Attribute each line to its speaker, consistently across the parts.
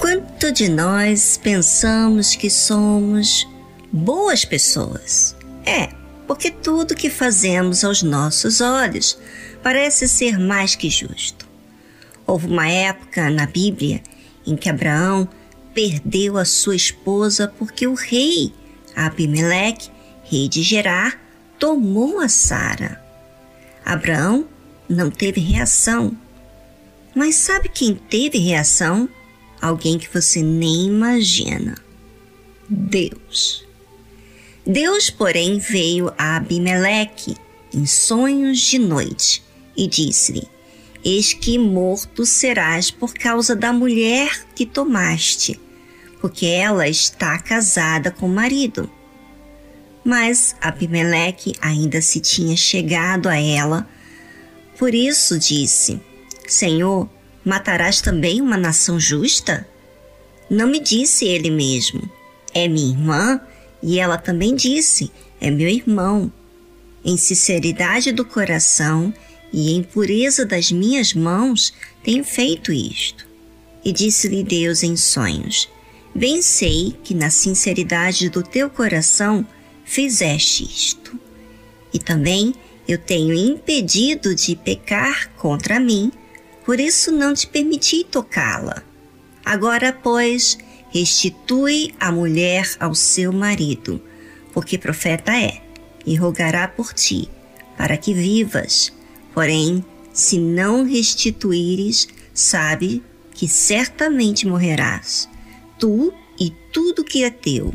Speaker 1: Quanto de nós pensamos que somos boas pessoas? É, porque tudo que fazemos aos nossos olhos parece ser mais que justo. Houve uma época na Bíblia em que Abraão perdeu a sua esposa porque o rei Abimeleque, rei de Gerar, tomou a Sara. Abraão não teve reação. Mas sabe quem teve reação? Alguém que você nem imagina. Deus. Deus, porém, veio a Abimeleque em sonhos de noite e disse-lhe: Eis que morto serás por causa da mulher que tomaste, porque ela está casada com o marido. Mas Abimeleque ainda se tinha chegado a ela, por isso disse: Senhor, matarás também uma nação justa? Não me disse ele mesmo: É minha irmã? E ela também disse: É meu irmão. Em sinceridade do coração e em pureza das minhas mãos tenho feito isto. E disse-lhe Deus em sonhos: Bem sei que na sinceridade do teu coração fizeste isto. E também eu tenho impedido de pecar contra mim, por isso não te permiti tocá-la. Agora, pois, restitui a mulher ao seu marido, porque profeta é, e rogará por ti, para que vivas. Porém, se não restituíres, sabe que certamente morrerás, tu e tudo que é teu.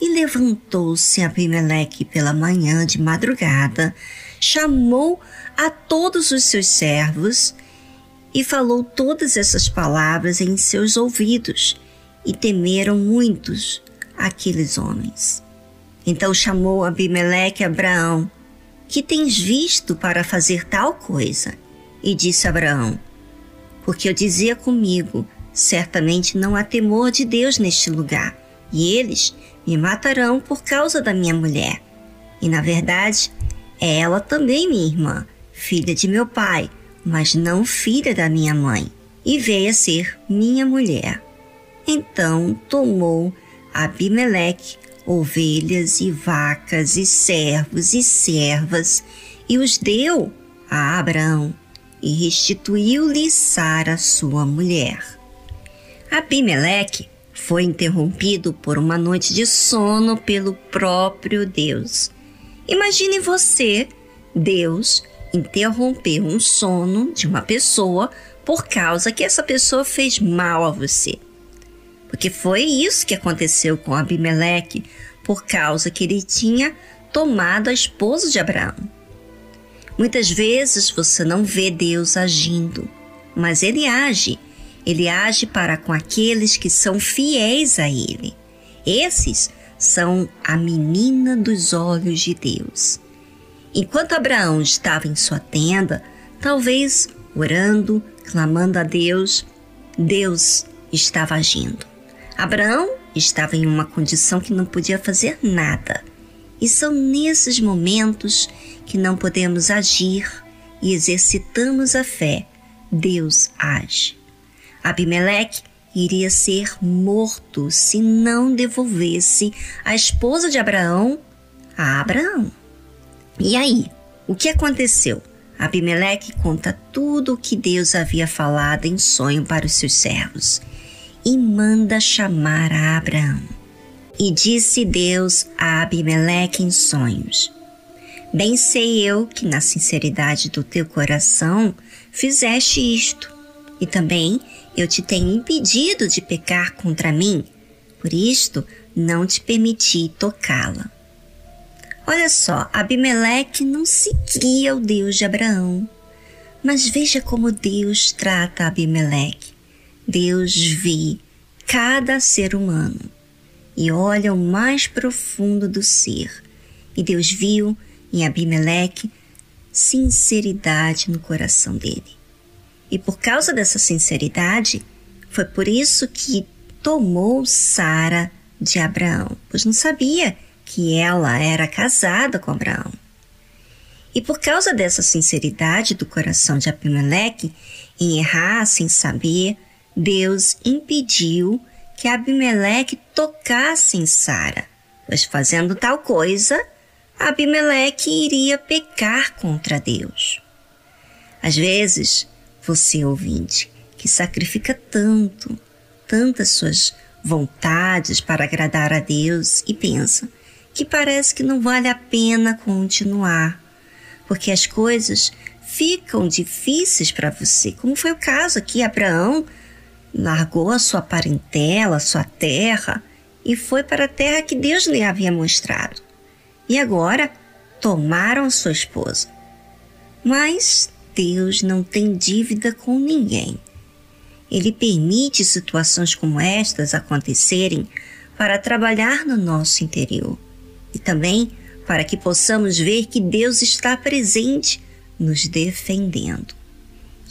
Speaker 1: E levantou-se Abimeleque pela manhã de madrugada, chamou a todos os seus servos e falou todas essas palavras em seus ouvidos, e temeram muitos aqueles homens. Então chamou Abimeleque Abraão, que tens visto para fazer tal coisa? E disse Abraão, porque eu dizia comigo, certamente não há temor de Deus neste lugar, e eles me matarão por causa da minha mulher. E na verdade, é ela também minha irmã, filha de meu pai, mas não filha da minha mãe, e veio a ser minha mulher. Então tomou Abimeleque ovelhas e vacas e servos e servas e os deu a Abraão e restituiu-lhe Sara, sua mulher. Abimeleque foi interrompido por uma noite de sono pelo próprio Deus. Imagine você, Deus, interromper um sono de uma pessoa por causa que essa pessoa fez mal a você. Porque foi isso que aconteceu com Abimeleque, por causa que ele tinha tomado a esposa de Abraão. Muitas vezes você não vê Deus agindo, mas ele age. Ele age para com aqueles que são fiéis a ele. Esses são a menina dos olhos de Deus. Enquanto Abraão estava em sua tenda, talvez orando, clamando a Deus, Deus estava agindo. Abraão estava em uma condição que não podia fazer nada. E são nesses momentos que não podemos agir e exercitamos a fé. Deus age. Abimeleque iria ser morto se não devolvesse a esposa de Abraão a Abraão. E aí, o que aconteceu? Abimeleque conta tudo o que Deus havia falado em sonho para os seus servos e manda chamar a Abraão. E disse Deus a Abimeleque em sonhos: Bem sei eu que na sinceridade do teu coração fizeste isto, e também eu te tenho impedido de pecar contra mim, por isto não te permiti tocá-la. Olha só, Abimeleque não seguia o Deus de Abraão, mas veja como Deus trata Abimeleque. Deus vê cada ser humano e olha o mais profundo do ser. E Deus viu em Abimeleque sinceridade no coração dele. E por causa dessa sinceridade, foi por isso que tomou Sara de Abraão, pois não sabia que ela era casada com Abraão. E por causa dessa sinceridade do coração de Abimeleque em errar sem saber, Deus impediu que Abimeleque tocasse em Sara, pois fazendo tal coisa, Abimeleque iria pecar contra Deus. Às vezes, você ouvinte, que sacrifica tanto, tantas suas vontades para agradar a Deus e pensa que parece que não vale a pena continuar, porque as coisas ficam difíceis para você, como foi o caso aqui, Abraão largou a sua parentela, a sua terra e foi para a terra que Deus lhe havia mostrado. E agora tomaram sua esposa. Mas Deus não tem dívida com ninguém. Ele permite situações como estas acontecerem para trabalhar no nosso interior e também para que possamos ver que Deus está presente, nos defendendo.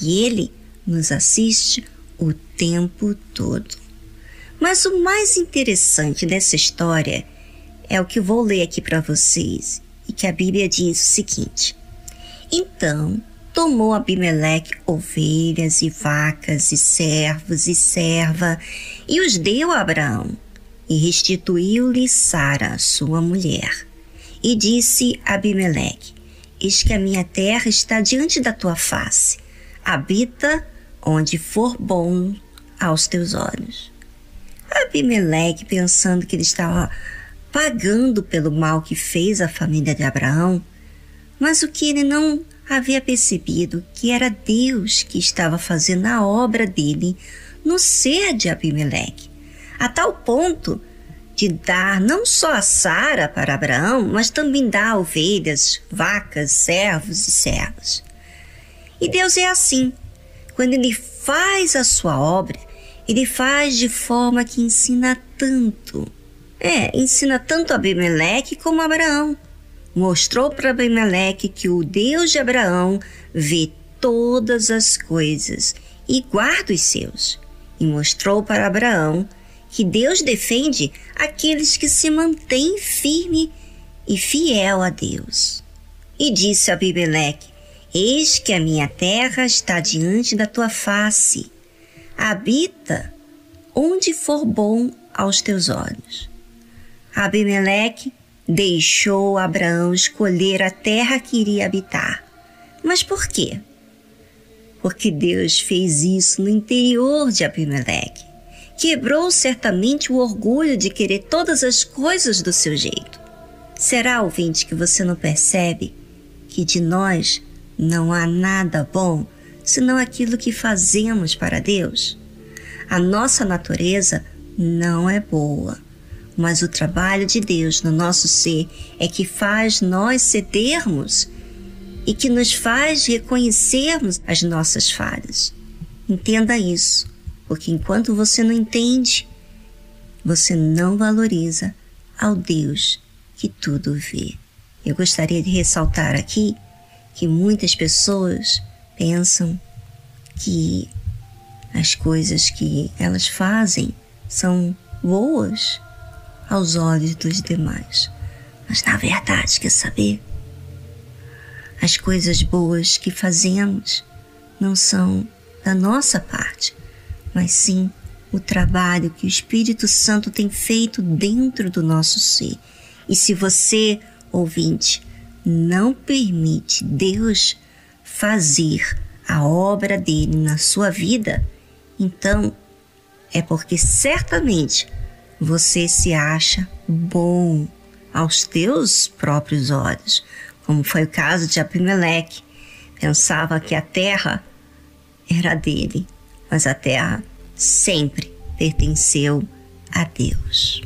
Speaker 1: E Ele nos assiste o tempo todo. Mas o mais interessante dessa história é o que vou ler aqui para vocês e que a Bíblia diz o seguinte: Então tomou Abimeleque ovelhas e vacas e servos e serva e os deu a Abraão e restituiu-lhe Sara, sua mulher. E disse Abimeleque: Eis que a minha terra está diante da tua face. Habita onde for bom aos teus olhos. Abimeleque, pensando que ele estava pagando pelo mal que fez a família de Abraão, mas o que ele não havia percebido que era Deus que estava fazendo a obra dele no ser de Abimeleque, a tal ponto de dar não só a Sara para Abraão, mas também dar ovelhas, vacas, servos e servas. E Deus é assim. Quando ele faz a sua obra, ele faz de forma que ensina tanto. É, ensina tanto Abimeleque como Abraão mostrou para Abimeleque que o Deus de Abraão vê todas as coisas e guarda os seus. E mostrou para Abraão que Deus defende aqueles que se mantêm firme e fiel a Deus. E disse a Abimeleque: Eis que a minha terra está diante da tua face. Habita onde for bom aos teus olhos. Abimeleque deixou Abraão escolher a terra que iria habitar. Mas por quê? Porque Deus fez isso no interior de Abimeleque. Quebrou certamente o orgulho de querer todas as coisas do seu jeito. Será, ouvinte, que você não percebe que de nós não há nada bom senão aquilo que fazemos para Deus? A nossa natureza não é boa mas o trabalho de Deus no nosso ser é que faz nós cedermos e que nos faz reconhecermos as nossas falhas. Entenda isso, porque enquanto você não entende, você não valoriza ao Deus que tudo vê. Eu gostaria de ressaltar aqui que muitas pessoas pensam que as coisas que elas fazem são boas aos olhos dos demais. Mas na verdade, quer saber? As coisas boas que fazemos não são da nossa parte, mas sim o trabalho que o Espírito Santo tem feito dentro do nosso ser. E se você, ouvinte, não permite Deus fazer a obra dele na sua vida, então é porque certamente você se acha bom aos teus próprios olhos, como foi o caso de Abimeleque. Pensava que a terra era dele, mas a terra sempre pertenceu a Deus.